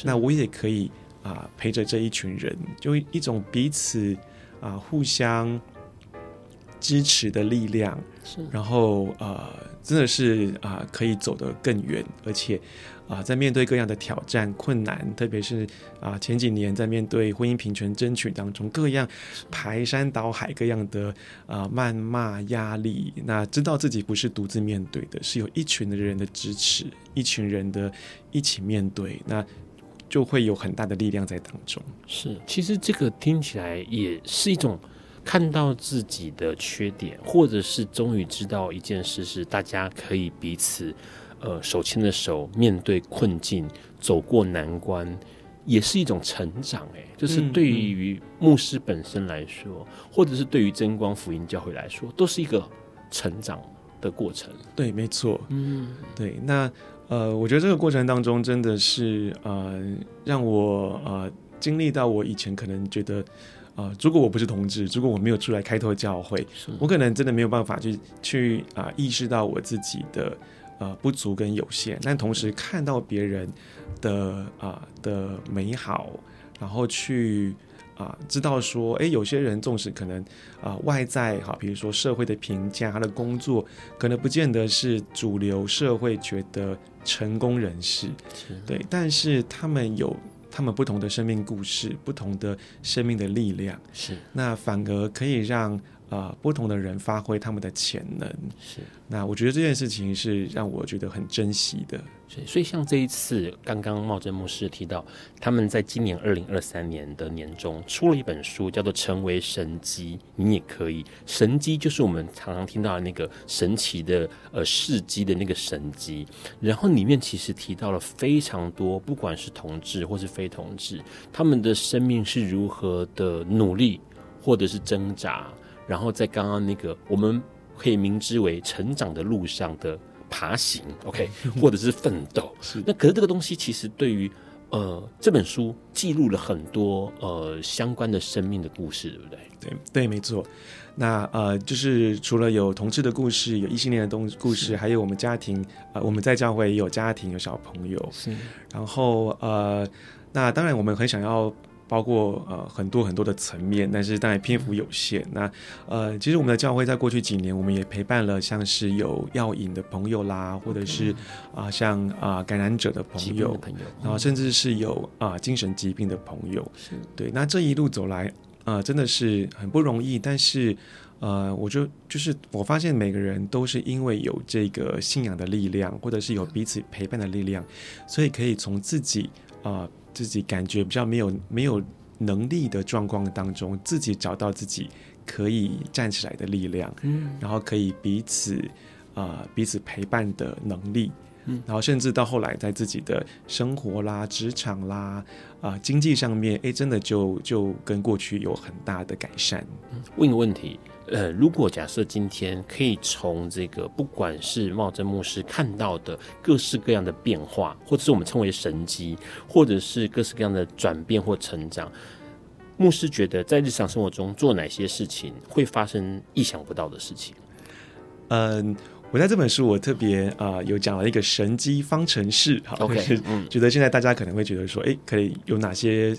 那我也可以。啊，陪着这一群人，就一种彼此啊互相支持的力量。是，然后呃，真的是啊，可以走得更远，而且啊，在面对各样的挑战、困难，特别是啊前几年在面对婚姻平权争取当中，各样排山倒海、各样的啊谩骂、压力，那知道自己不是独自面对的，是有一群的人的支持，一群人的一起面对那。就会有很大的力量在当中。是，其实这个听起来也是一种看到自己的缺点，或者是终于知道一件事是大家可以彼此，呃，手牵着手面对困境，走过难关，也是一种成长。哎，就是对于牧师本身来说，或者是对于真光福音教会来说，都是一个成长的过程。对，没错。嗯，对，那。呃，我觉得这个过程当中真的是呃，让我呃经历到我以前可能觉得，呃，如果我不是同志，如果我没有出来开拓教会，我可能真的没有办法去去啊、呃、意识到我自己的呃不足跟有限，但同时看到别人的啊、呃、的美好，然后去。啊，知道说，哎，有些人纵使可能啊外在哈，比如说社会的评价，他的工作可能不见得是主流社会觉得成功人士，对，但是他们有他们不同的生命故事，不同的生命的力量，是，那反而可以让。啊、呃，不同的人发挥他们的潜能，是。那我觉得这件事情是让我觉得很珍惜的。所以像这一次，刚刚茂珍牧师提到，他们在今年二零二三年的年中出了一本书，叫做《成为神机》，你也可以。神机就是我们常常听到的那个神奇的呃事迹的那个神机。然后里面其实提到了非常多，不管是同志或是非同志，他们的生命是如何的努力或者是挣扎。然后在刚刚那个，我们可以明知为成长的路上的爬行，OK，或者是奋斗。是。那可是这个东西其实对于呃这本书记录了很多呃相关的生命的故事，对不对？对对，没错。那呃就是除了有同志的故事，有异性恋的东故事，还有我们家庭呃我们在教会也有家庭有小朋友。是。然后呃那当然我们很想要。包括呃很多很多的层面，但是当然篇幅有限。那呃，其实我们的教会在过去几年，我们也陪伴了像是有药瘾的朋友啦，或者是啊、呃、像啊、呃、感染者的朋友，朋友然后甚至是有啊、呃、精神疾病的朋友。是对，那这一路走来啊、呃，真的是很不容易。但是呃，我就就是我发现每个人都是因为有这个信仰的力量，或者是有彼此陪伴的力量，所以可以从自己啊、呃、自己感觉比较没有没有能力的状况当中，自己找到自己可以站起来的力量，嗯，然后可以彼此啊、呃、彼此陪伴的能力。嗯，然后甚至到后来，在自己的生活啦、职场啦、啊、呃、经济上面，哎，真的就就跟过去有很大的改善。问个问题，呃，如果假设今天可以从这个不管是茂贞牧师看到的各式各样的变化，或者是我们称为神机，或者是各式各样的转变或成长，牧师觉得在日常生活中做哪些事情会发生意想不到的事情？嗯。我在这本书，我特别啊、呃、有讲了一个神机方程式，好 嗯，觉得现在大家可能会觉得说，哎，可以有哪些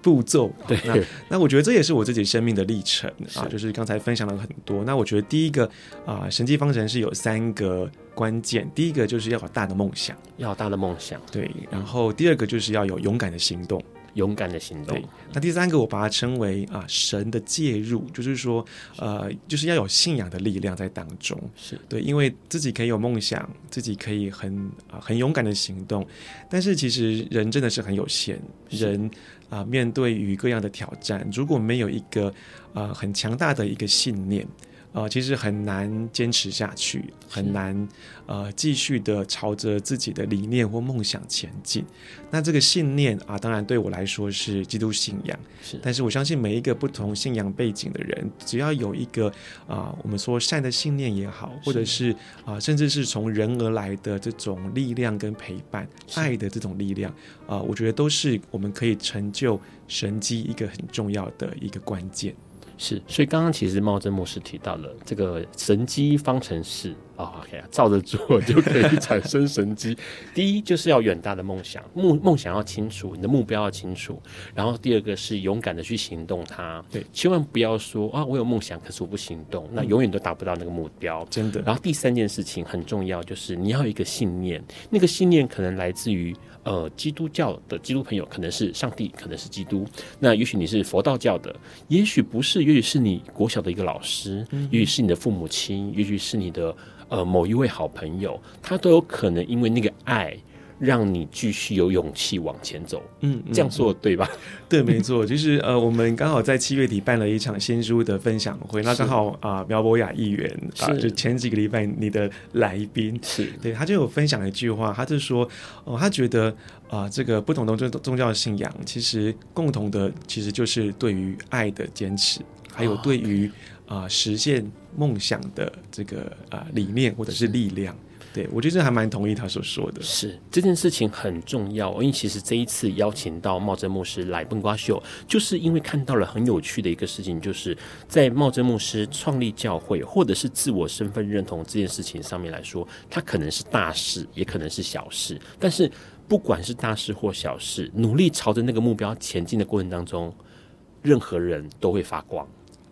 步骤？对，那那我觉得这也是我自己生命的历程啊，就是刚才分享了很多。那我觉得第一个啊、呃，神迹方程式有三个关键，第一个就是要有大的梦想，要有大的梦想，对，然后第二个就是要有勇敢的行动。勇敢的行动。对，那第三个我把它称为啊神的介入，就是说呃就是要有信仰的力量在当中。是对，因为自己可以有梦想，自己可以很啊很勇敢的行动，但是其实人真的是很有限，人啊面对于各样的挑战，如果没有一个啊很强大的一个信念。呃，其实很难坚持下去，很难呃继续的朝着自己的理念或梦想前进。那这个信念啊，当然对我来说是基督信仰，是。但是我相信每一个不同信仰背景的人，只要有一个啊，我们说善的信念也好，或者是啊，甚至是从人而来的这种力量跟陪伴、爱的这种力量啊，我觉得都是我们可以成就神机一个很重要的一个关键。是，所以刚刚其实茂真牧师提到了这个神机方程式啊、哦、，OK 啊，照着做就可以产生神机。第一就是要远大的梦想，梦梦想要清楚，你的目标要清楚。然后第二个是勇敢的去行动它，对，千万不要说啊，我有梦想，可是我不行动，那永远都达不到那个目标，真的。然后第三件事情很重要，就是你要有一个信念，那个信念可能来自于。呃，基督教的基督朋友可能是上帝，可能是基督。那也许你是佛道教的，也许不是，也许是你国小的一个老师，嗯、也许是你的父母亲，也许是你的呃某一位好朋友，他都有可能因为那个爱。让你继续有勇气往前走，嗯，这样说对吧？对，没错，就是呃，我们刚好在七月底办了一场新书的分享会，那刚好啊、呃，苗博雅议员啊、呃，就前几个礼拜你的来宾。是。对，他就有分享一句话，他就说哦、呃，他觉得啊、呃，这个不同的宗宗教信仰，其实共同的其实就是对于爱的坚持，还有对于啊、呃、实现梦想的这个啊、呃、理念或者是力量。对，我觉得这还蛮同意他所说的。是这件事情很重要，因为其实这一次邀请到茂珍牧师来笨瓜秀，就是因为看到了很有趣的一个事情，就是在茂珍牧师创立教会或者是自我身份认同这件事情上面来说，它可能是大事，也可能是小事。但是不管是大事或小事，努力朝着那个目标前进的过程当中，任何人都会发光。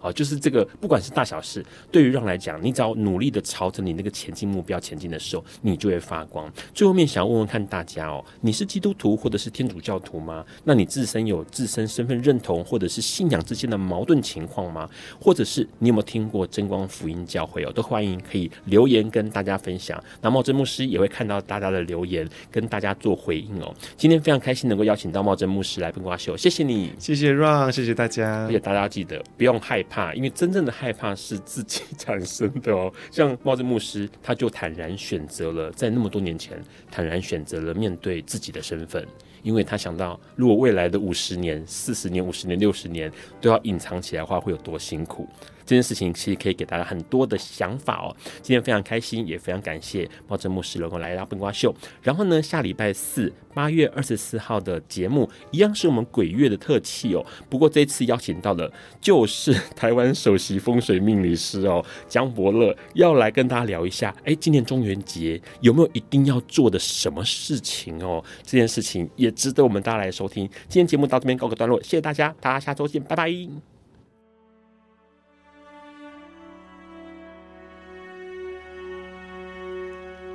啊，就是这个，不管是大小事，对于让来讲，你只要努力的朝着你那个前进目标前进的时候，你就会发光。最后面想要问问看大家哦，你是基督徒或者是天主教徒吗？那你自身有自身身份认同或者是信仰之间的矛盾情况吗？或者是你有没有听过真光福音教会哦？都欢迎可以留言跟大家分享。那茂真牧师也会看到大家的留言，跟大家做回应哦。今天非常开心能够邀请到茂真牧师来笨瓜秀，谢谢你，谢谢 Ron，谢谢大家，而且大家记得不用害怕。怕，因为真正的害怕是自己产生的哦。像帽子牧师，他就坦然选择了，在那么多年前，坦然选择了面对自己的身份，因为他想到，如果未来的五十年、四十年、五十年、六十年都要隐藏起来的话，会有多辛苦。这件事情其实可以给大家很多的想法哦。今天非常开心，也非常感谢茂珍牧师能够来到笨瓜秀。然后呢，下礼拜四八月二十四号的节目一样是我们鬼月的特辑哦。不过这次邀请到的就是台湾首席风水命理师哦，江伯乐要来跟大家聊一下。哎，今年中元节有没有一定要做的什么事情哦？这件事情也值得我们大家来收听。今天节目到这边告个段落，谢谢大家，大家下周见，拜拜。